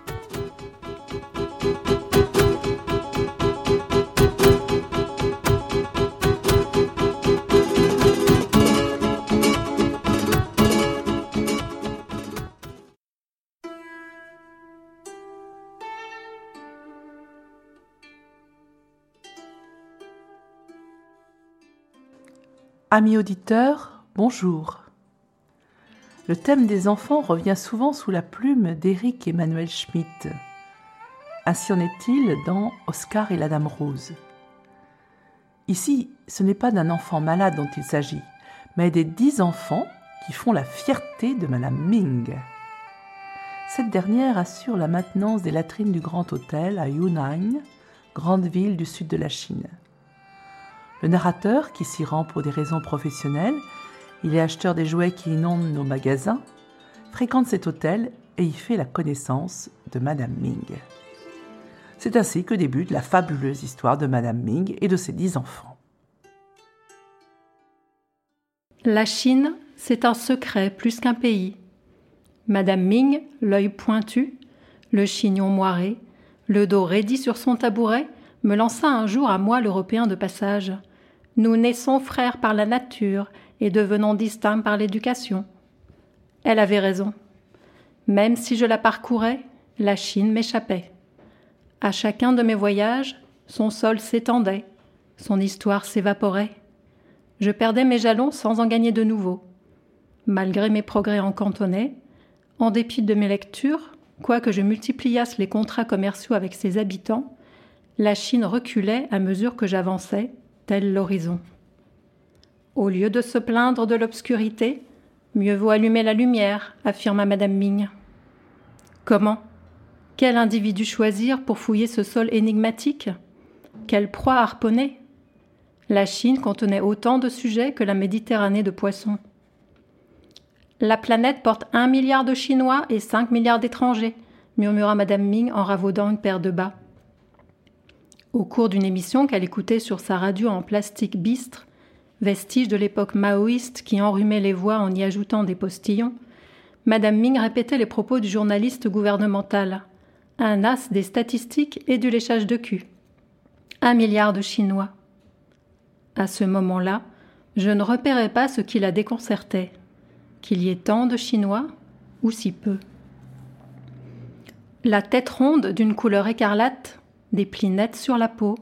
Amis auditeurs, bonjour. Le thème des enfants revient souvent sous la plume d'Éric Emmanuel Schmitt. Ainsi en est-il dans Oscar et la Dame Rose. Ici, ce n'est pas d'un enfant malade dont il s'agit, mais des dix enfants qui font la fierté de Madame Ming. Cette dernière assure la maintenance des latrines du Grand Hôtel à Yunnan, grande ville du sud de la Chine. Le narrateur, qui s'y rend pour des raisons professionnelles, il est acheteur des jouets qui inondent nos magasins, fréquente cet hôtel et y fait la connaissance de Madame Ming. C'est ainsi que débute la fabuleuse histoire de Madame Ming et de ses dix enfants. La Chine, c'est un secret plus qu'un pays. Madame Ming, l'œil pointu, le chignon moiré, le dos raidi sur son tabouret, me lança un jour à moi l'Européen de passage. Nous naissons frères par la nature et devenons distincts par l'éducation. Elle avait raison. Même si je la parcourais, la Chine m'échappait. À chacun de mes voyages, son sol s'étendait, son histoire s'évaporait. Je perdais mes jalons sans en gagner de nouveaux. Malgré mes progrès en cantonais, en dépit de mes lectures, quoique je multipliasse les contrats commerciaux avec ses habitants, la Chine reculait à mesure que j'avançais, l'horizon. Au lieu de se plaindre de l'obscurité, mieux vaut allumer la lumière, affirma Madame Ming. Comment? Quel individu choisir pour fouiller ce sol énigmatique? Quelle proie harponner? La Chine contenait autant de sujets que la Méditerranée de poissons. La planète porte un milliard de Chinois et cinq milliards d'étrangers, murmura Madame Ming en ravaudant une paire de bas. Au cours d'une émission qu'elle écoutait sur sa radio en plastique bistre, vestige de l'époque maoïste qui enrhumait les voix en y ajoutant des postillons, Madame Ming répétait les propos du journaliste gouvernemental, un as des statistiques et du léchage de cul. Un milliard de Chinois. À ce moment-là, je ne repérais pas ce qui la déconcertait, qu'il y ait tant de Chinois ou si peu. La tête ronde d'une couleur écarlate des plis nets sur la peau,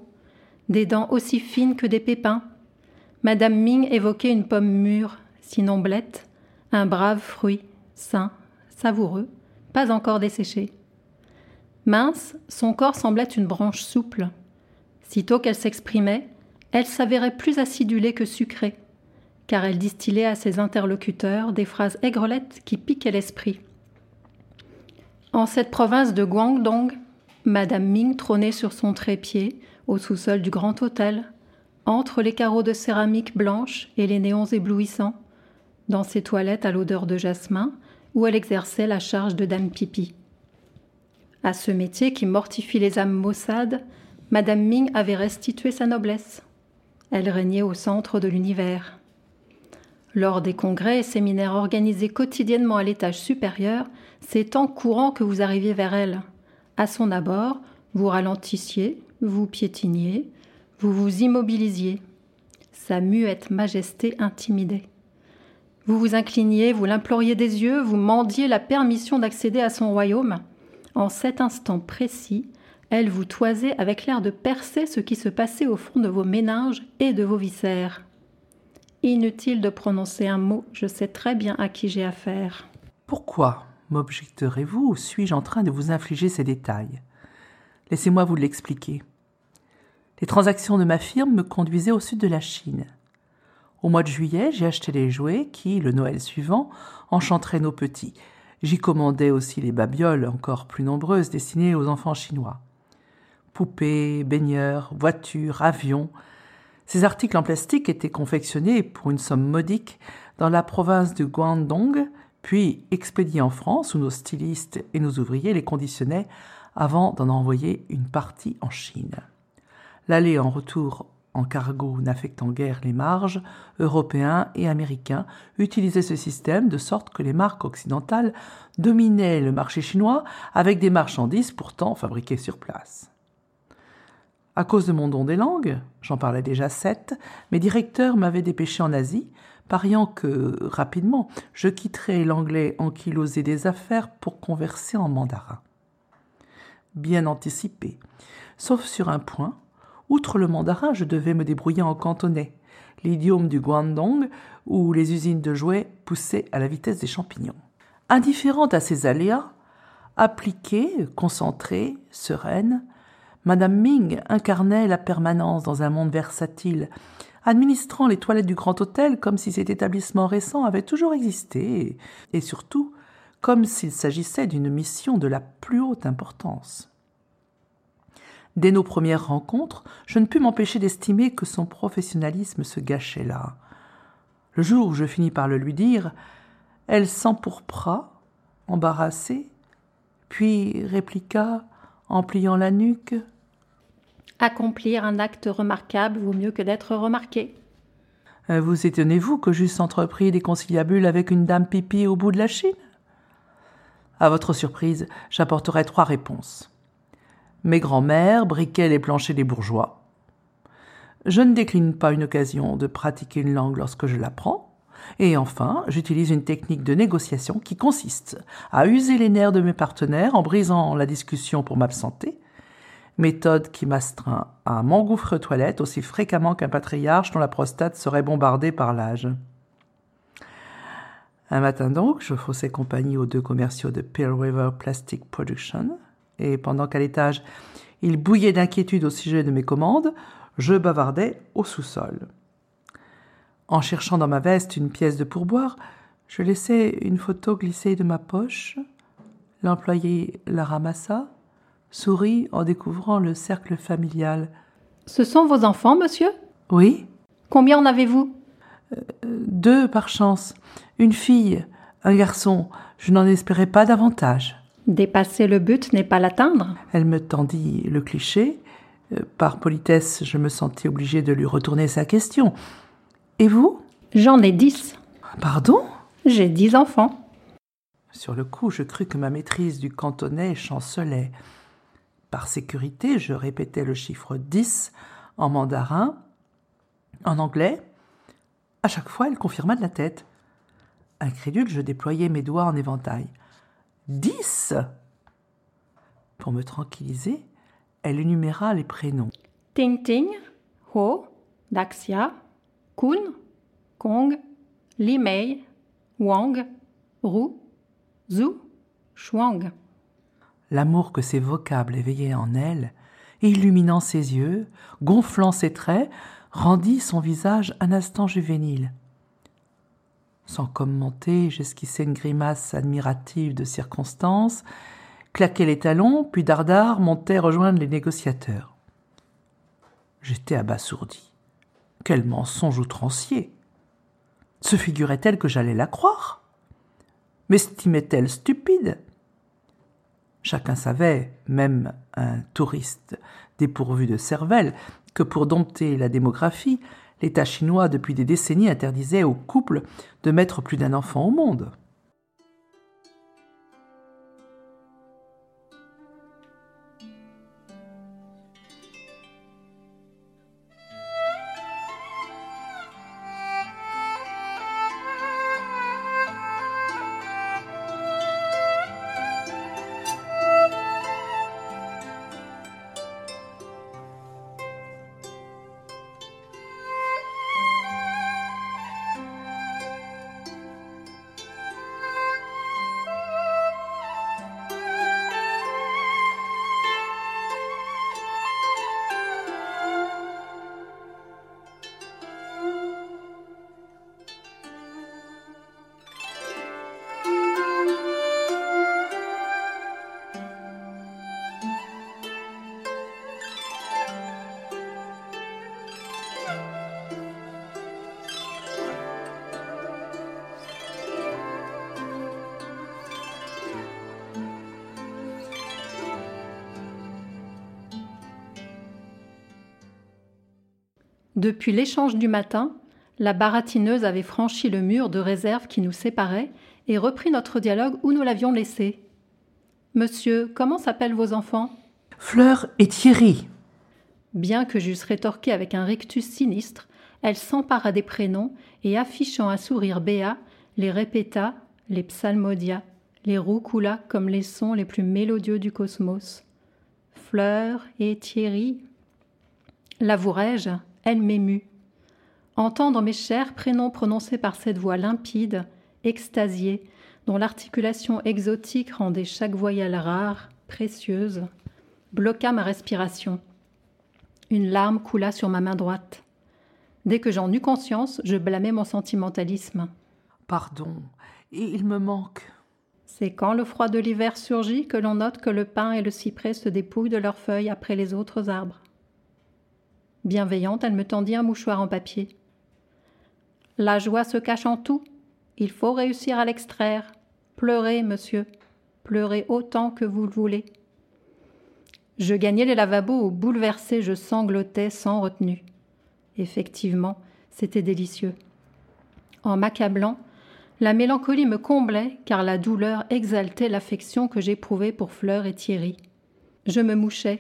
des dents aussi fines que des pépins. Madame Ming évoquait une pomme mûre, sinon blette, un brave fruit, sain, savoureux, pas encore desséché. Mince, son corps semblait une branche souple. Sitôt qu'elle s'exprimait, elle s'avérait plus acidulée que sucrée, car elle distillait à ses interlocuteurs des phrases aigrelettes qui piquaient l'esprit. En cette province de Guangdong, Madame Ming trônait sur son trépied au sous-sol du grand hôtel, entre les carreaux de céramique blanche et les néons éblouissants, dans ses toilettes à l'odeur de jasmin, où elle exerçait la charge de dame pipi. À ce métier qui mortifie les âmes maussades, Madame Ming avait restitué sa noblesse. Elle régnait au centre de l'univers. Lors des congrès et séminaires organisés quotidiennement à l'étage supérieur, c'est en courant que vous arriviez vers elle. À son abord, vous ralentissiez, vous piétiniez, vous vous immobilisiez. Sa muette majesté intimidait. Vous vous incliniez, vous l'imploriez des yeux, vous mendiez la permission d'accéder à son royaume. En cet instant précis, elle vous toisait avec l'air de percer ce qui se passait au fond de vos méninges et de vos viscères. Inutile de prononcer un mot, je sais très bien à qui j'ai affaire. Pourquoi? M'objecterez-vous ou suis-je en train de vous infliger ces détails? Laissez-moi vous l'expliquer. Les transactions de ma firme me conduisaient au sud de la Chine. Au mois de juillet, j'ai acheté les jouets qui, le Noël suivant, enchanteraient nos petits. J'y commandais aussi les babioles, encore plus nombreuses, destinées aux enfants chinois. Poupées, baigneurs, voitures, avions. Ces articles en plastique étaient confectionnés pour une somme modique dans la province de Guangdong, puis expédiés en France où nos stylistes et nos ouvriers les conditionnaient avant d'en envoyer une partie en Chine. L'aller en retour en cargo n'affectant guère les marges, européens et américains utilisaient ce système de sorte que les marques occidentales dominaient le marché chinois avec des marchandises pourtant fabriquées sur place. À cause de mon don des langues, j'en parlais déjà sept, mes directeurs m'avaient dépêché en Asie, pariant que, rapidement, je quitterais l'anglais ankylosé des affaires pour converser en mandarin. Bien anticipé, sauf sur un point, Outre le mandarin, je devais me débrouiller en cantonais, l'idiome du Guangdong, où les usines de jouets poussaient à la vitesse des champignons. Indifférente à ces aléas, appliquée, concentrée, sereine, Madame Ming incarnait la permanence dans un monde versatile, administrant les toilettes du Grand Hôtel comme si cet établissement récent avait toujours existé, et surtout comme s'il s'agissait d'une mission de la plus haute importance. Dès nos premières rencontres, je ne pus m'empêcher d'estimer que son professionnalisme se gâchait là. Le jour où je finis par le lui dire, elle s'empourpra, embarrassée, puis répliqua en pliant la nuque. Accomplir un acte remarquable vaut mieux que d'être remarqué. Euh, vous étonnez-vous que j'eusse entrepris des conciliabules avec une dame pipi au bout de la Chine? À votre surprise, j'apporterai trois réponses. Mes grands-mères briquaient les planchers des bourgeois. Je ne décline pas une occasion de pratiquer une langue lorsque je l'apprends. Et enfin, j'utilise une technique de négociation qui consiste à user les nerfs de mes partenaires en brisant la discussion pour m'absenter, méthode qui m'astreint à m'engouffrer aux toilettes aussi fréquemment qu'un patriarche dont la prostate serait bombardée par l'âge. Un matin donc, je faussais compagnie aux deux commerciaux de Pearl River Plastic Production, et pendant qu'à l'étage il bouillait d'inquiétude au sujet de mes commandes, je bavardais au sous-sol. En cherchant dans ma veste une pièce de pourboire, je laissai une photo glisser de ma poche. L'employé la ramassa, sourit en découvrant le cercle familial. Ce sont vos enfants, monsieur? Oui. Combien en avez-vous? Euh, Deux par chance. Une fille, un garçon. Je n'en espérais pas davantage. Dépasser le but n'est pas l'atteindre. Elle me tendit le cliché. Euh, par politesse, je me sentis obligé de lui retourner sa question. Et vous? J'en ai dix. Pardon? J'ai dix enfants. Sur le coup, je crus que ma maîtrise du cantonais chancelait. Par sécurité, je répétais le chiffre dix en mandarin, en anglais. À chaque fois, elle confirma de la tête. Incrédule, je déployais mes doigts en éventail. Dix Pour me tranquilliser, elle énuméra les prénoms. Ting Ting, Ho, Daxia, Kun, Kong, Li Mei, Wang, Ru, Zhu, Shuang. L'amour que ces vocables éveillaient en elle, illuminant ses yeux, gonflant ses traits, rendit son visage un instant juvénile. Sans commenter, j'esquissais une grimace admirative de circonstance, claquai les talons, puis Dardard montait rejoindre les négociateurs. J'étais abasourdi. Quel mensonge outrancier Se figurait-elle que j'allais la croire? M'estimait-elle stupide? Chacun savait, même un touriste dépourvu de cervelle, que pour dompter la démographie, l'État chinois depuis des décennies interdisait aux couples de mettre plus d'un enfant au monde. Depuis l'échange du matin, la baratineuse avait franchi le mur de réserve qui nous séparait et repris notre dialogue où nous l'avions laissé. Monsieur, comment s'appellent vos enfants? Fleur et Thierry. Bien que j'eusse rétorqué avec un rictus sinistre, elle s'empara des prénoms et affichant un sourire béat, les répéta, les psalmodia, les roucoula comme les sons les plus mélodieux du cosmos. Fleur et Thierry. L'avouerai-je, elle m'émut. Entendre mes chers prénoms prononcés par cette voix limpide, extasiée, dont l'articulation exotique rendait chaque voyelle rare, précieuse, bloqua ma respiration. Une larme coula sur ma main droite. Dès que j'en eus conscience, je blâmais mon sentimentalisme. Pardon, il me manque. C'est quand le froid de l'hiver surgit que l'on note que le pin et le cyprès se dépouillent de leurs feuilles après les autres arbres. Bienveillante, elle me tendit un mouchoir en papier. La joie se cache en tout. Il faut réussir à l'extraire. Pleurez, monsieur. Pleurez autant que vous le voulez. Je gagnais les lavabos bouleversé, je sanglotais sans retenue. Effectivement, c'était délicieux. En m'accablant, la mélancolie me comblait car la douleur exaltait l'affection que j'éprouvais pour Fleur et Thierry. Je me mouchais,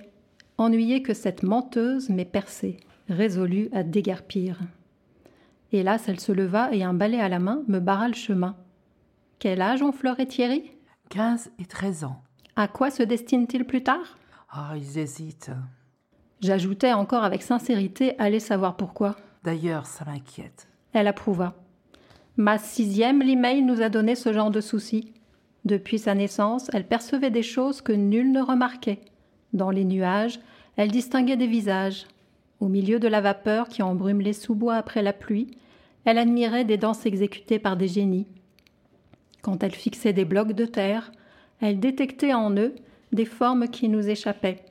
ennuyé que cette menteuse m'ait percé, résolue à déguerpir. Hélas, elle se leva et un balai à la main me barra le chemin. Quel âge ont Fleur et Thierry? Quinze et treize ans. À quoi se destinent-ils plus tard? Ah, ils hésitent. J'ajoutais encore avec sincérité, allez savoir pourquoi. D'ailleurs, ça m'inquiète. Elle approuva. Ma sixième l'email nous a donné ce genre de soucis. Depuis sa naissance, elle percevait des choses que nul ne remarquait. Dans les nuages, elle distinguait des visages. Au milieu de la vapeur qui embrume les sous-bois après la pluie, elle admirait des danses exécutées par des génies. Quand elle fixait des blocs de terre, elle détectait en eux des formes qui nous échappaient.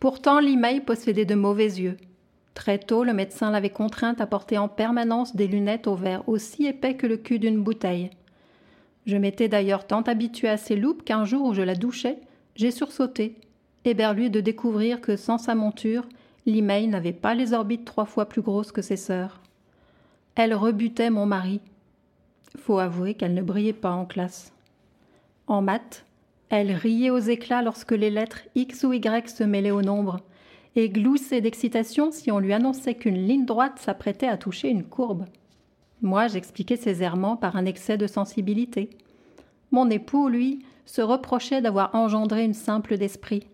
Pourtant, l'email possédait de mauvais yeux. Très tôt, le médecin l'avait contrainte à porter en permanence des lunettes au verre aussi épais que le cul d'une bouteille. Je m'étais d'ailleurs tant habituée à ses loupes qu'un jour où je la douchais, j'ai sursauté, éberlué de découvrir que sans sa monture, l'email n'avait pas les orbites trois fois plus grosses que ses sœurs. Elle rebutait mon mari. Faut avouer qu'elle ne brillait pas en classe. En maths, elle riait aux éclats lorsque les lettres X ou Y se mêlaient au nombre, et gloussait d'excitation si on lui annonçait qu'une ligne droite s'apprêtait à toucher une courbe. Moi, j'expliquais ses errements par un excès de sensibilité. Mon époux, lui, se reprochait d'avoir engendré une simple d'esprit.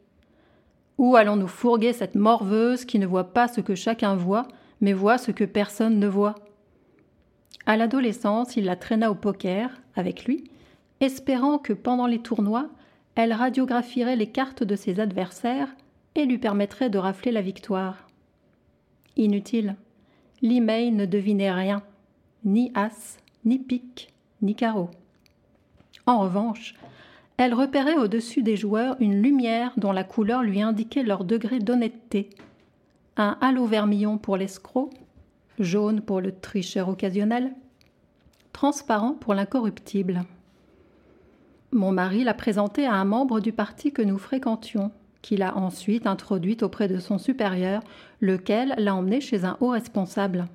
Où allons-nous fourguer cette morveuse qui ne voit pas ce que chacun voit, mais voit ce que personne ne voit? À l'adolescence, il la traîna au poker, avec lui, espérant que pendant les tournois, elle radiographierait les cartes de ses adversaires et lui permettrait de rafler la victoire. Inutile. L'email ne devinait rien, ni as, ni pique, ni carreau. En revanche, elle repérait au-dessus des joueurs une lumière dont la couleur lui indiquait leur degré d'honnêteté. Un halo vermillon pour l'escroc, jaune pour le tricheur occasionnel, transparent pour l'incorruptible. Mon mari l'a présentée à un membre du parti que nous fréquentions, qui l'a ensuite introduite auprès de son supérieur, lequel l'a emmenée chez un haut responsable.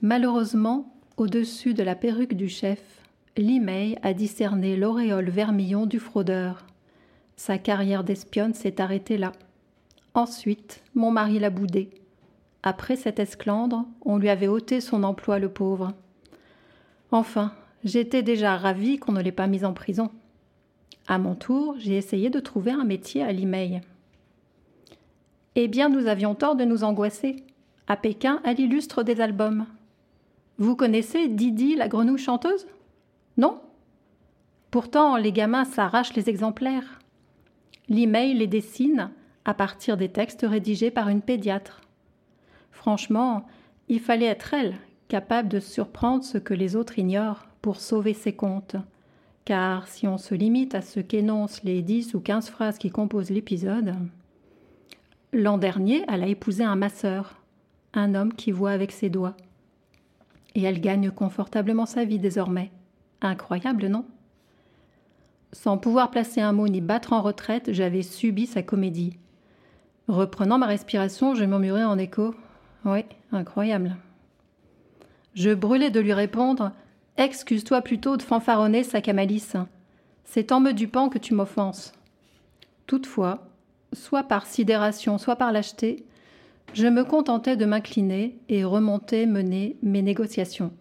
Malheureusement, au-dessus de la perruque du chef, Limei a discerné l'auréole vermillon du fraudeur. Sa carrière d'espionne s'est arrêtée là. Ensuite, mon mari l'a boudé. Après cet esclandre, on lui avait ôté son emploi, le pauvre. Enfin, j'étais déjà ravie qu'on ne l'ait pas mis en prison. À mon tour, j'ai essayé de trouver un métier à l'email. Eh bien, nous avions tort de nous angoisser. À Pékin, elle illustre des albums. Vous connaissez Didi, la grenouille chanteuse? Non Pourtant, les gamins s'arrachent les exemplaires. L'email les dessine à partir des textes rédigés par une pédiatre. Franchement, il fallait être elle, capable de surprendre ce que les autres ignorent pour sauver ses comptes car si on se limite à ce qu'énoncent les dix ou quinze phrases qui composent l'épisode, l'an dernier, elle a épousé un masseur, un homme qui voit avec ses doigts. Et elle gagne confortablement sa vie désormais. Incroyable, non? Sans pouvoir placer un mot ni battre en retraite, j'avais subi sa comédie. Reprenant ma respiration, je murmurai en écho Oui, Incroyable. Je brûlais de lui répondre Excuse-toi plutôt de fanfaronner, sac à. C'est en me dupant que tu m'offenses. Toutefois, soit par sidération, soit par lâcheté, je me contentais de m'incliner et remonter mener mes négociations.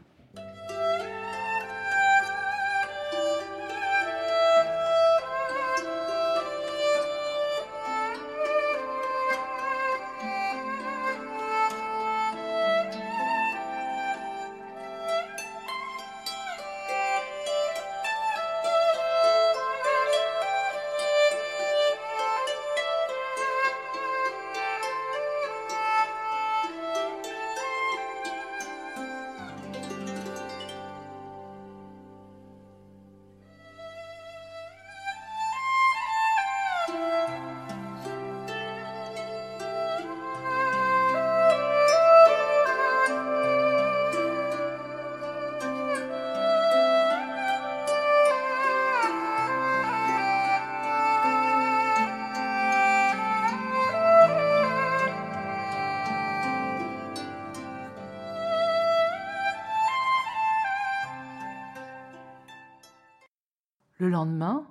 Lendemain,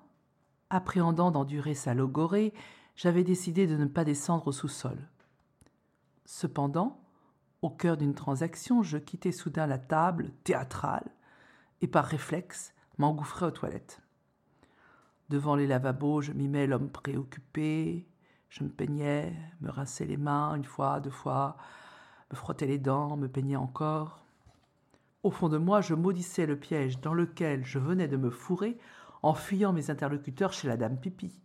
appréhendant d'endurer sa logorée, j'avais décidé de ne pas descendre au sous-sol. Cependant, au cœur d'une transaction, je quittai soudain la table théâtrale et par réflexe m'engouffrai aux toilettes. Devant les lavabos, je mimais l'homme préoccupé, je me peignais, me rinçais les mains une fois, deux fois, me frottais les dents, me peignais encore. Au fond de moi, je maudissais le piège dans lequel je venais de me fourrer en fuyant mes interlocuteurs chez la dame Pipi.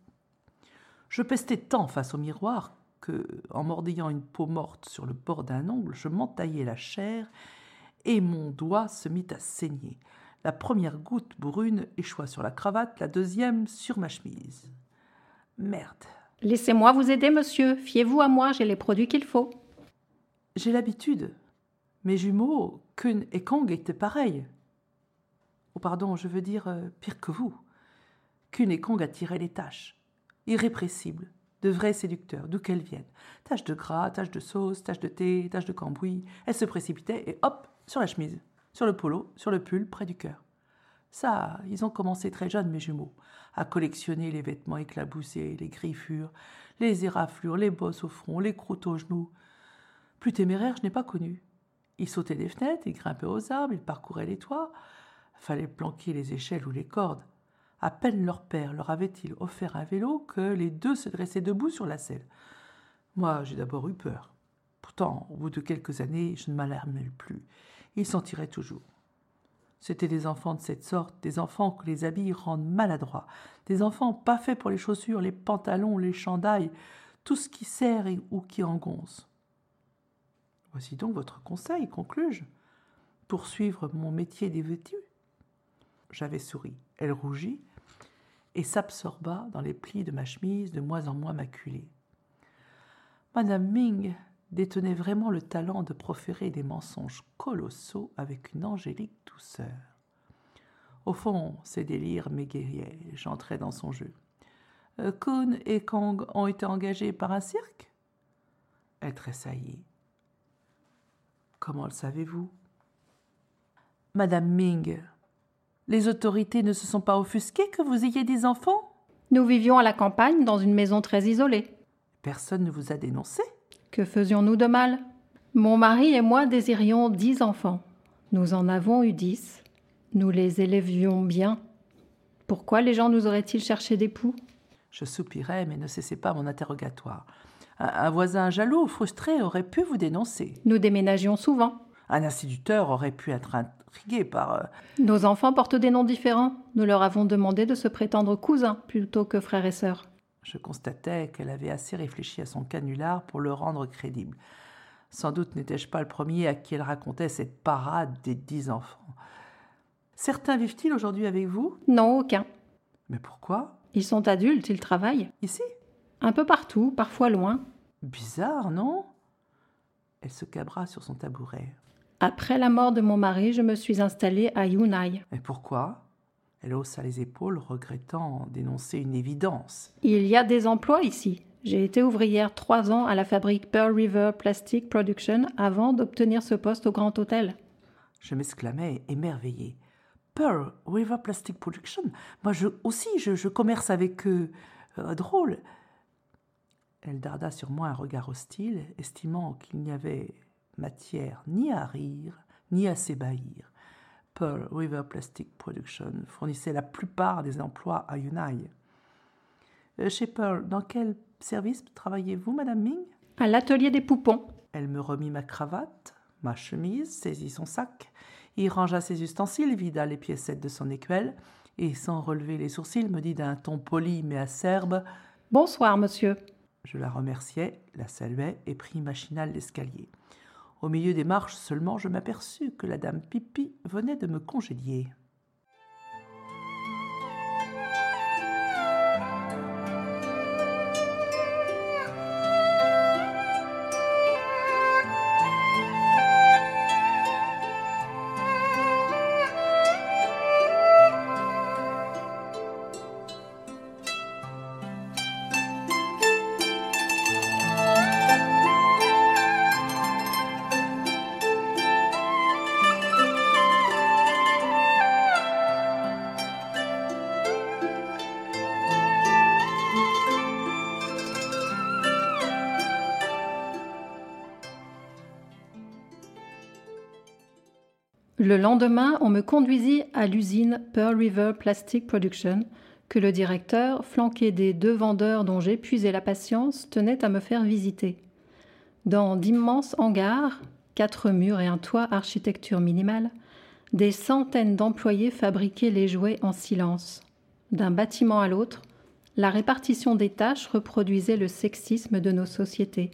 Je pestais tant face au miroir que, en mordillant une peau morte sur le bord d'un ongle, je m'entaillais la chair et mon doigt se mit à saigner. La première goutte brune échoua sur la cravate, la deuxième sur ma chemise. Merde. Laissez-moi vous aider, monsieur. Fiez-vous à moi, j'ai les produits qu'il faut. J'ai l'habitude. Mes jumeaux, Kun et Kong, étaient pareils. Oh, pardon, je veux dire euh, pire que vous. Kong attiraient les taches. Irrépressibles, de vrais séducteurs, d'où qu'elles viennent. Taches de gras, taches de sauce, taches de thé, taches de cambouis. Elles se précipitaient et hop, sur la chemise, sur le polo, sur le pull, près du cœur. Ça, ils ont commencé très jeunes, mes jumeaux, à collectionner les vêtements éclaboussés, les griffures, les éraflures, les bosses au front, les croûtes aux genoux. Plus téméraire, je n'ai pas connu. Ils sautaient des fenêtres, ils grimpaient aux arbres, ils parcouraient les toits. Fallait planquer les échelles ou les cordes. À peine leur père leur avait-il offert un vélo que les deux se dressaient debout sur la selle. Moi, j'ai d'abord eu peur. Pourtant, au bout de quelques années, je ne m'alarmais plus. Ils s'en tiraient toujours. C'étaient des enfants de cette sorte, des enfants que les habits rendent maladroits, des enfants pas faits pour les chaussures, les pantalons, les chandails, tout ce qui sert et, ou qui engonce. Voici donc votre conseil, conclus-je. Poursuivre mon métier dévêtu? J'avais souri. Elle rougit et s'absorba dans les plis de ma chemise de moins en moins maculée. Madame Ming détenait vraiment le talent de proférer des mensonges colossaux avec une angélique douceur. Au fond, ses délires m'égayaient. J'entrais dans son jeu. Euh, Kun et Kong ont été engagés par un cirque? Elle tressaillit. Comment le savez-vous? Madame Ming, les autorités ne se sont pas offusquées que vous ayez des enfants? Nous vivions à la campagne dans une maison très isolée. Personne ne vous a dénoncé? Que faisions-nous de mal? Mon mari et moi désirions dix enfants. Nous en avons eu dix. Nous les élevions bien. Pourquoi les gens nous auraient-ils cherché d'époux Je soupirais, mais ne cessais pas mon interrogatoire. Un, un voisin jaloux, frustré, aurait pu vous dénoncer. Nous déménagions souvent. Un instituteur aurait pu être par... euh, Nos enfants portent des noms différents. Nous leur avons demandé de se prétendre cousins plutôt que frères et sœurs. Je constatais qu'elle avait assez réfléchi à son canular pour le rendre crédible. Sans doute n'étais-je pas le premier à qui elle racontait cette parade des dix enfants. Certains vivent-ils aujourd'hui avec vous? Non, aucun. Mais pourquoi? Ils sont adultes, ils travaillent. Ici? Un peu partout, parfois loin. Bizarre, non? Elle se cabra sur son tabouret. Après la mort de mon mari, je me suis installée à Yunai. Mais pourquoi? Elle haussa les épaules, regrettant d'énoncer une évidence. Il y a des emplois ici. J'ai été ouvrière trois ans à la fabrique Pearl River Plastic Production avant d'obtenir ce poste au Grand Hôtel. Je m'exclamai, émerveillé. Pearl River Plastic Production? Moi je, aussi, je, commerce avec eux. Euh, drôle. Elle darda sur moi un regard hostile, estimant qu'il n'y avait matière ni à rire, ni à s'ébahir. Pearl River Plastic Production fournissait la plupart des emplois à Unai. Euh, chez Pearl, dans quel service travaillez-vous, Madame Ming? À l'atelier des poupons. Elle me remit ma cravate, ma chemise, saisit son sac, y rangea ses ustensiles, vida les piécettes de son écuelle, et sans relever les sourcils, me dit d'un ton poli mais acerbe Bonsoir, monsieur. Je la remerciai, la saluai et pris machinal l'escalier. Au milieu des marches seulement, je m'aperçus que la dame Pipi venait de me congédier. Le lendemain, on me conduisit à l'usine Pearl River Plastic Production, que le directeur, flanqué des deux vendeurs dont j'épuisais la patience, tenait à me faire visiter. Dans d'immenses hangars, quatre murs et un toit architecture minimale, des centaines d'employés fabriquaient les jouets en silence. D'un bâtiment à l'autre, la répartition des tâches reproduisait le sexisme de nos sociétés.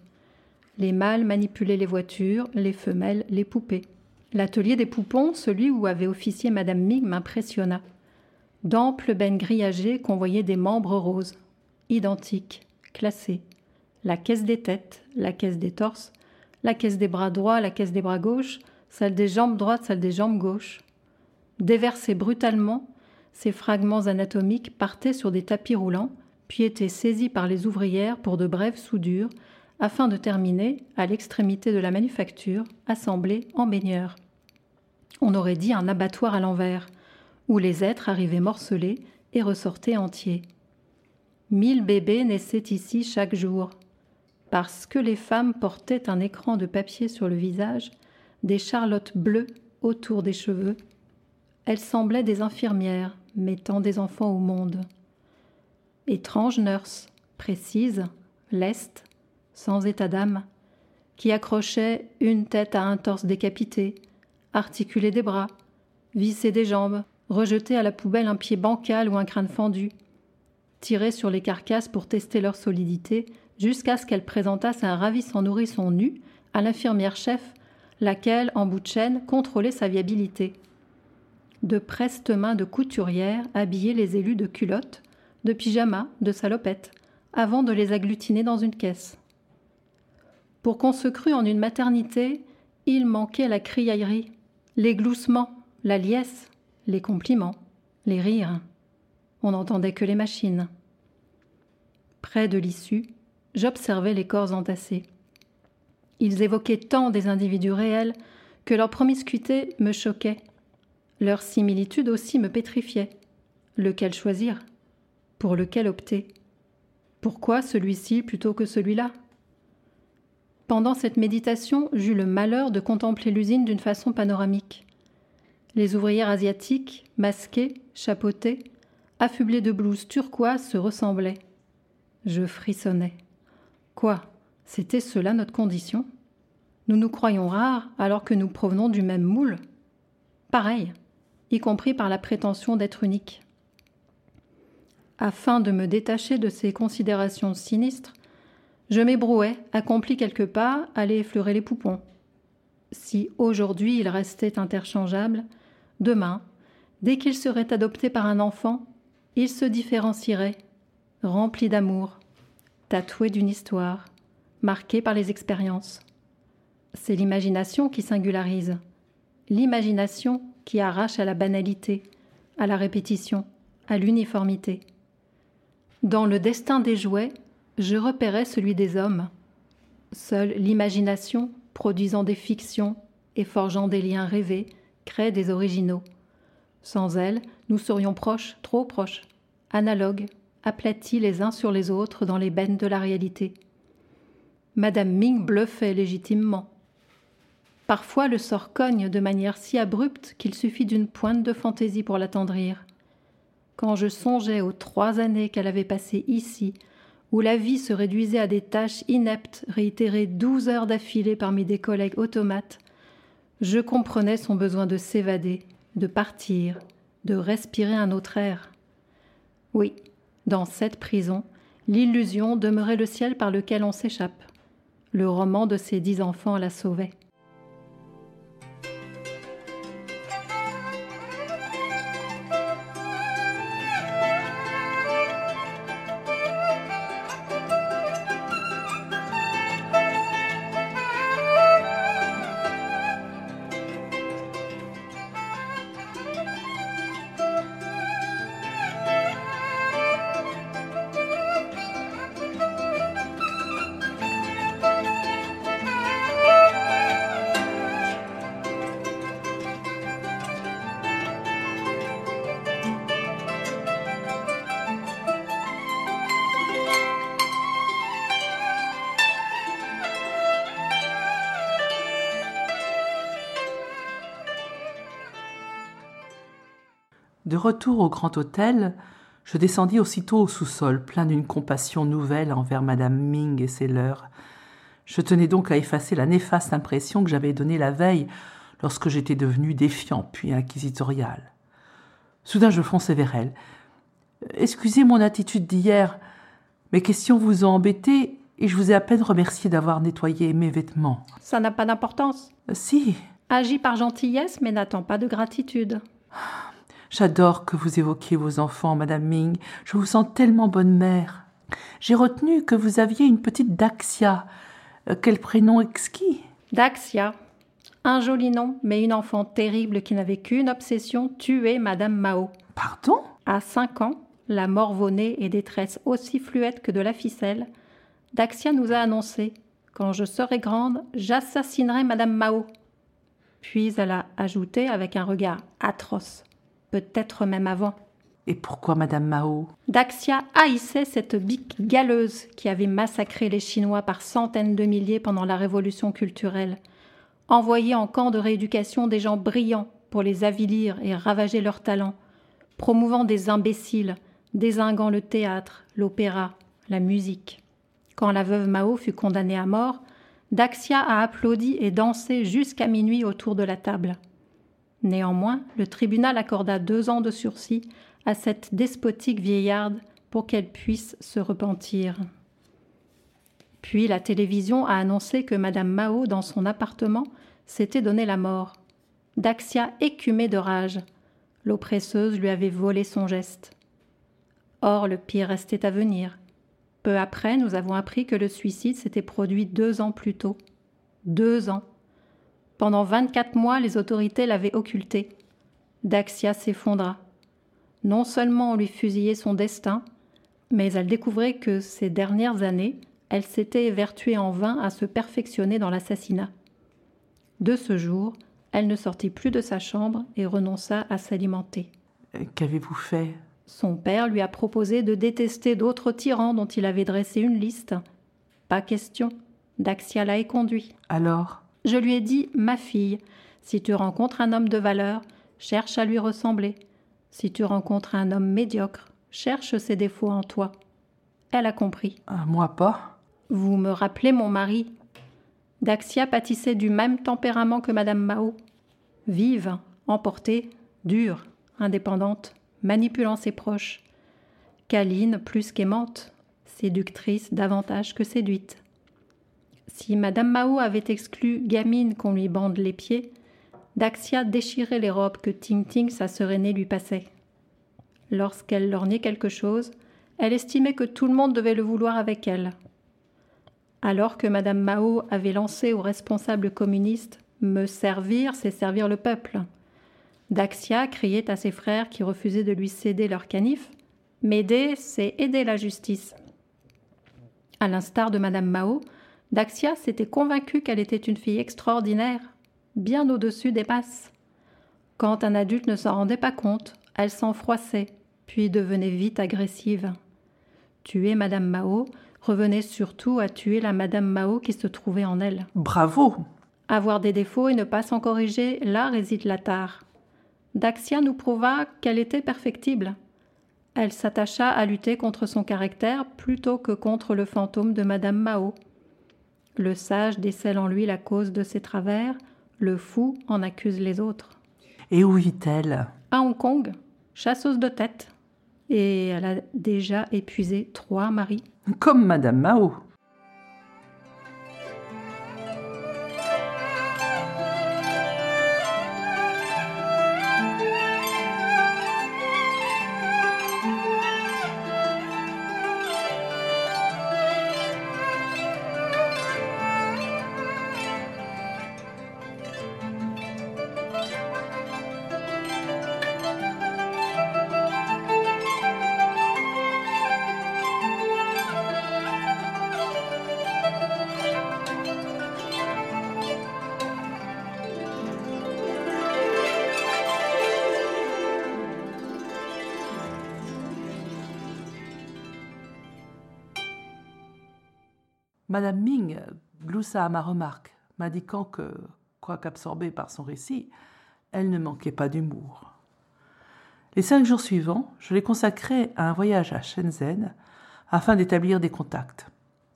Les mâles manipulaient les voitures, les femelles les poupées. L'atelier des poupons, celui où avait officié Madame Mig, m'impressionna. D'amples bennes grillagées convoyaient des membres roses, identiques, classés. La caisse des têtes, la caisse des torses, la caisse des bras droits, la caisse des bras gauches, celle des jambes droites, celle des jambes gauches. Déversés brutalement, ces fragments anatomiques partaient sur des tapis roulants, puis étaient saisis par les ouvrières pour de brèves soudures, afin de terminer, à l'extrémité de la manufacture, assemblés en baigneur. On aurait dit un abattoir à l'envers, où les êtres arrivaient morcelés et ressortaient entiers. Mille bébés naissaient ici chaque jour. Parce que les femmes portaient un écran de papier sur le visage, des charlottes bleues autour des cheveux, elles semblaient des infirmières mettant des enfants au monde. Étranges nurses, précises, lestes, sans état d'âme, qui accrochait une tête à un torse décapité, articulait des bras, vissait des jambes, rejetait à la poubelle un pied bancal ou un crâne fendu, tirait sur les carcasses pour tester leur solidité, jusqu'à ce qu'elle présentasse un ravissant nourrisson nu à l'infirmière chef, laquelle, en bout de chaîne, contrôlait sa viabilité. De prestes mains de couturière habillaient les élus de culottes, de pyjamas, de salopettes, avant de les agglutiner dans une caisse. Pour qu'on se crût en une maternité, il manquait la criaillerie, les gloussements, la liesse, les compliments, les rires. On n'entendait que les machines. Près de l'issue, j'observais les corps entassés. Ils évoquaient tant des individus réels que leur promiscuité me choquait. Leur similitude aussi me pétrifiait. Lequel choisir? Pour lequel opter? Pourquoi celui-ci plutôt que celui-là? Pendant cette méditation, j'eus le malheur de contempler l'usine d'une façon panoramique. Les ouvrières asiatiques, masquées, chapeautées, affublées de blouses turquoises, se ressemblaient. Je frissonnais. Quoi C'était cela notre condition? Nous nous croyons rares alors que nous provenons du même moule Pareil, y compris par la prétention d'être unique. Afin de me détacher de ces considérations sinistres, je m'ébrouais, accompli quelque pas, aller effleurer les poupons. Si aujourd'hui ils restaient interchangeables, demain, dès qu'ils seraient adoptés par un enfant, ils se différencieraient, remplis d'amour, tatoués d'une histoire, marqués par les expériences. C'est l'imagination qui singularise, l'imagination qui arrache à la banalité, à la répétition, à l'uniformité. Dans le destin des jouets, je repérais celui des hommes. Seule l'imagination, produisant des fictions et forgeant des liens rêvés, crée des originaux. Sans elle, nous serions proches, trop proches, analogues, aplatis les uns sur les autres dans les bennes de la réalité. Madame Ming bluffait légitimement. Parfois le sort cogne de manière si abrupte qu'il suffit d'une pointe de fantaisie pour l'attendrir. Quand je songeais aux trois années qu'elle avait passées ici, où la vie se réduisait à des tâches ineptes réitérées douze heures d'affilée parmi des collègues automates, je comprenais son besoin de s'évader, de partir, de respirer un autre air. Oui, dans cette prison, l'illusion demeurait le ciel par lequel on s'échappe. Le roman de ses dix enfants la sauvait. Retour au grand hôtel, je descendis aussitôt au sous-sol, plein d'une compassion nouvelle envers madame Ming et ses leurs. Je tenais donc à effacer la néfaste impression que j'avais donnée la veille lorsque j'étais devenu défiant puis inquisitorial. Soudain je fonçai vers elle. Excusez mon attitude d'hier. Mes questions vous ont embêté et je vous ai à peine remercié d'avoir nettoyé mes vêtements. Ça n'a pas d'importance. Si. Agis par gentillesse, mais n'attends pas de gratitude. J'adore que vous évoquiez vos enfants, Madame Ming. Je vous sens tellement bonne mère. J'ai retenu que vous aviez une petite Daxia. Euh, quel prénom exquis. Daxia. Un joli nom, mais une enfant terrible qui n'avait qu'une obsession, tuer Madame Mao. Pardon? À cinq ans, la morve-au-nez et détresse aussi fluette que de la ficelle, Daxia nous a annoncé Quand je serai grande, j'assassinerai Madame Mao. Puis elle a ajouté avec un regard atroce peut-être même avant. Et pourquoi Madame Mao? Daxia haïssait cette bique galeuse qui avait massacré les Chinois par centaines de milliers pendant la révolution culturelle, envoyé en camp de rééducation des gens brillants pour les avilir et ravager leurs talents, promouvant des imbéciles, désinguant le théâtre, l'opéra, la musique. Quand la veuve Mao fut condamnée à mort, Daxia a applaudi et dansé jusqu'à minuit autour de la table. Néanmoins, le tribunal accorda deux ans de sursis à cette despotique vieillarde pour qu'elle puisse se repentir. Puis la télévision a annoncé que Madame Mao, dans son appartement, s'était donné la mort. Daxia écumait de rage. L'oppresseuse lui avait volé son geste. Or, le pire restait à venir. Peu après, nous avons appris que le suicide s'était produit deux ans plus tôt. Deux ans. Pendant vingt-quatre mois, les autorités l'avaient occulté. Daxia s'effondra. Non seulement on lui fusillait son destin, mais elle découvrait que ces dernières années, elle s'était évertuée en vain à se perfectionner dans l'assassinat. De ce jour, elle ne sortit plus de sa chambre et renonça à s'alimenter. Euh, qu'avez-vous fait? Son père lui a proposé de détester d'autres tyrans dont il avait dressé une liste. Pas question. Daxia l'a éconduit. Alors? Je lui ai dit Ma fille, si tu rencontres un homme de valeur, cherche à lui ressembler. Si tu rencontres un homme médiocre, cherche ses défauts en toi. Elle a compris. Ah, moi pas. Vous me rappelez mon mari. Daxia pâtissait du même tempérament que Madame Mao. Vive, emportée, dure, indépendante, manipulant ses proches. Câline plus qu'aimante, séductrice davantage que séduite. Si Madame Mao avait exclu Gamine qu'on lui bande les pieds, Daxia déchirait les robes que Ting Ting, sa sœur aînée, lui passait. Lorsqu'elle lorgnait quelque chose, elle estimait que tout le monde devait le vouloir avec elle. Alors que Madame Mao avait lancé aux responsables communistes Me servir, c'est servir le peuple. Daxia criait à ses frères qui refusaient de lui céder leur canif M'aider, c'est aider la justice. À l'instar de Madame Mao, Daxia s'était convaincue qu'elle était une fille extraordinaire, bien au-dessus des masses. Quand un adulte ne s'en rendait pas compte, elle s'en froissait, puis devenait vite agressive. Tuer Madame Mao revenait surtout à tuer la Madame Mao qui se trouvait en elle. Bravo Avoir des défauts et ne pas s'en corriger, là réside la tare. Daxia nous prouva qu'elle était perfectible. Elle s'attacha à lutter contre son caractère plutôt que contre le fantôme de Madame Mao. Le sage décèle en lui la cause de ses travers, le fou en accuse les autres. Et où vit-elle? À Hong Kong, chasseuse de tête. Et elle a déjà épuisé trois maris. Comme Madame Mao. Gloussa à ma remarque, m'indiquant que, quoiqu'absorbée par son récit, elle ne manquait pas d'humour. Les cinq jours suivants, je les consacrais à un voyage à Shenzhen afin d'établir des contacts.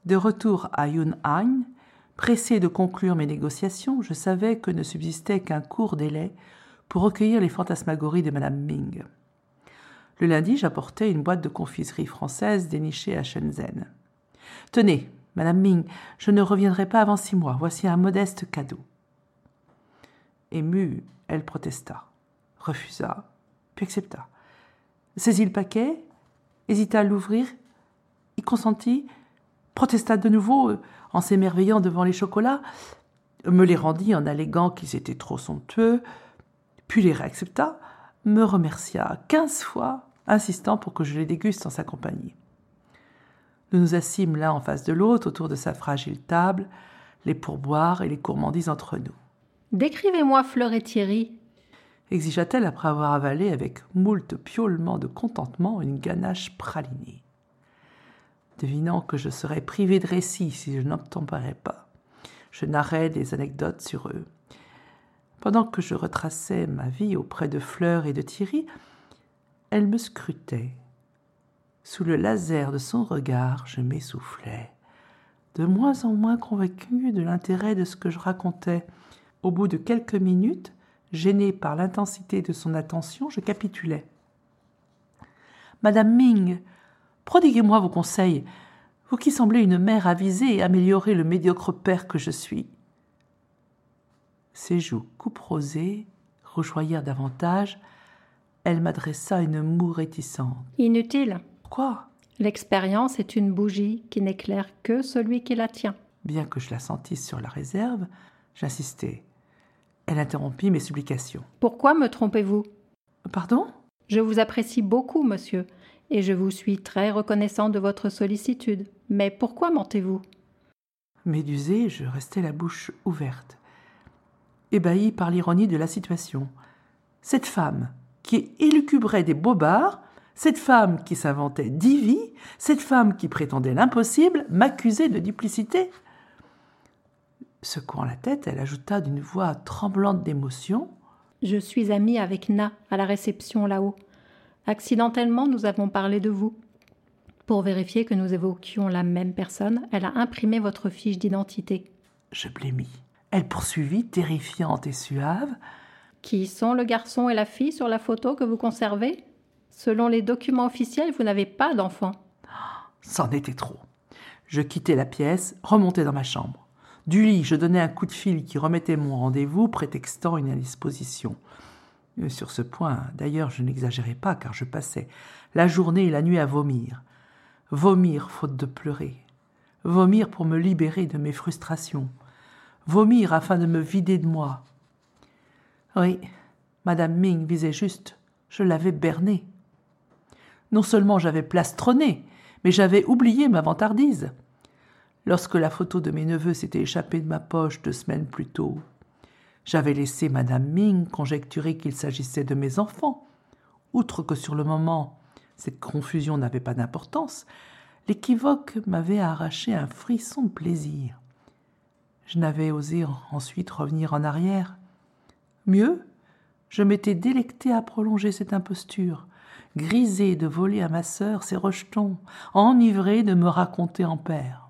De retour à Yun'an, pressé de conclure mes négociations, je savais que ne subsistait qu'un court délai pour recueillir les fantasmagories de Madame Ming. Le lundi, j'apportais une boîte de confiserie française dénichée à Shenzhen. Tenez, Madame Ming, je ne reviendrai pas avant six mois. Voici un modeste cadeau. Émue, elle protesta, refusa, puis accepta. Saisit le paquet, hésita à l'ouvrir, y consentit, protesta de nouveau euh, en s'émerveillant devant les chocolats, me les rendit en alléguant qu'ils étaient trop somptueux, puis les réaccepta, me remercia quinze fois, insistant pour que je les déguste en sa compagnie. Nous nous assîmes l'un en face de l'autre autour de sa fragile table, les pourboires et les gourmandises entre nous. Décrivez-moi Fleur et Thierry. Exigea-t-elle après avoir avalé avec moult piaulements de contentement une ganache pralinée. Devinant que je serais privé de récit si je n'obtempérais pas, je narrais des anecdotes sur eux. Pendant que je retraçais ma vie auprès de Fleur et de Thierry, elle me scrutait sous le laser de son regard, je m'essoufflais, de moins en moins convaincu de l'intérêt de ce que je racontais. Au bout de quelques minutes, gêné par l'intensité de son attention, je capitulais. Madame Ming, prodiguez-moi vos conseils, vous qui semblez une mère avisée et améliorer le médiocre père que je suis. Ses joues couperosées rougeoyèrent davantage. Elle m'adressa une moue réticente. Inutile. L'expérience est une bougie qui n'éclaire que celui qui la tient. Bien que je la sentisse sur la réserve, j'insistai. Elle interrompit mes supplications. Pourquoi me trompez-vous Pardon? Je vous apprécie beaucoup, monsieur, et je vous suis très reconnaissant de votre sollicitude. Mais pourquoi mentez-vous? Médusé, je restais la bouche ouverte, ébahi par l'ironie de la situation. Cette femme, qui élucubrait des bobards, cette femme qui s'inventait divi, cette femme qui prétendait l'impossible, m'accusait de duplicité. Secouant la tête, elle ajouta d'une voix tremblante d'émotion Je suis amie avec Na à la réception là-haut. Accidentellement, nous avons parlé de vous. Pour vérifier que nous évoquions la même personne, elle a imprimé votre fiche d'identité. Je blêmis. Elle poursuivit, terrifiante et suave. Qui sont le garçon et la fille sur la photo que vous conservez? Selon les documents officiels, vous n'avez pas d'enfant. C'en était trop. Je quittai la pièce, remontai dans ma chambre. Du lit, je donnai un coup de fil qui remettait mon rendez-vous, prétextant une indisposition. Euh, sur ce point, d'ailleurs, je n'exagérais pas, car je passais la journée et la nuit à vomir. Vomir faute de pleurer. Vomir pour me libérer de mes frustrations. Vomir afin de me vider de moi. Oui, Madame Ming visait juste. Je l'avais bernée. Non seulement j'avais plastronné, mais j'avais oublié ma vantardise. lorsque la photo de mes neveux s'était échappée de ma poche deux semaines plus tôt. J'avais laissé Madame Ming conjecturer qu'il s'agissait de mes enfants. Outre que sur le moment, cette confusion n'avait pas d'importance, l'équivoque m'avait arraché un frisson de plaisir. Je n'avais osé ensuite revenir en arrière. Mieux, je m'étais délecté à prolonger cette imposture, grisé de voler à ma sœur ses rejetons, enivré de me raconter en père.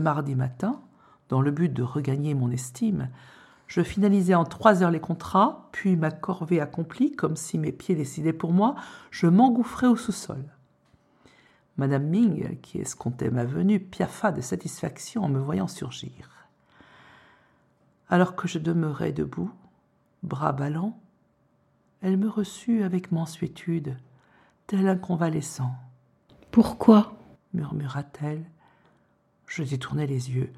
Le mardi matin, dans le but de regagner mon estime, je finalisais en trois heures les contrats, puis ma corvée accomplie, comme si mes pieds décidaient pour moi, je m'engouffrais au sous-sol. Madame Ming, qui escomptait ma venue, piaffa de satisfaction en me voyant surgir. Alors que je demeurais debout, bras ballants, elle me reçut avec mansuétude, tel un convalescent. Pourquoi? murmura-t-elle je détournai les yeux.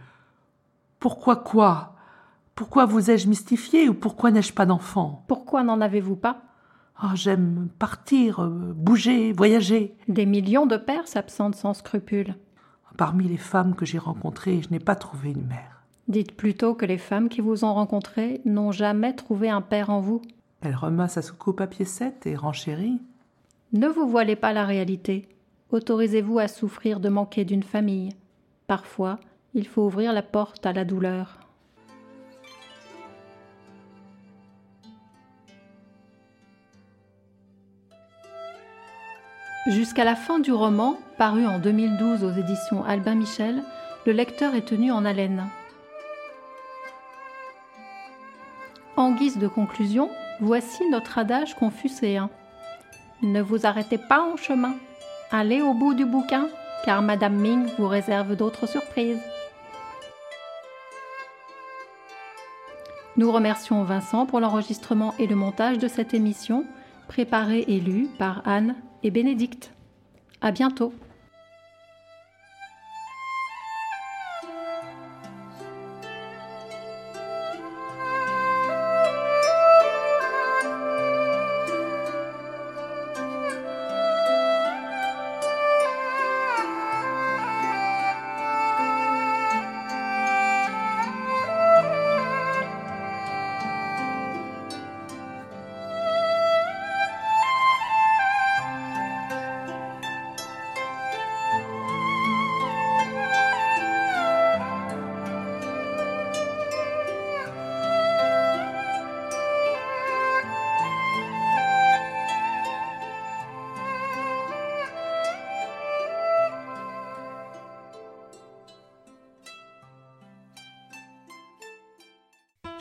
Pourquoi quoi? Pourquoi vous ai-je mystifié ou pourquoi n'ai-je pas d'enfant? Pourquoi n'en avez-vous pas? Oh, J'aime partir, euh, bouger, voyager. Des millions de pères s'absentent sans scrupule. Parmi les femmes que j'ai rencontrées, je n'ai pas trouvé une mère. Dites plutôt que les femmes qui vous ont rencontré n'ont jamais trouvé un père en vous. Elle remet sa soucoupe à piécette et renchérit. Ne vous voilez pas la réalité. Autorisez-vous à souffrir de manquer d'une famille. Parfois, il faut ouvrir la porte à la douleur. Jusqu'à la fin du roman, paru en 2012 aux éditions Albin Michel, le lecteur est tenu en haleine. En guise de conclusion, voici notre adage confucéen. Ne vous arrêtez pas en chemin. Allez au bout du bouquin car Madame Ming vous réserve d'autres surprises. Nous remercions Vincent pour l'enregistrement et le montage de cette émission, préparée et lue par Anne et Bénédicte. À bientôt!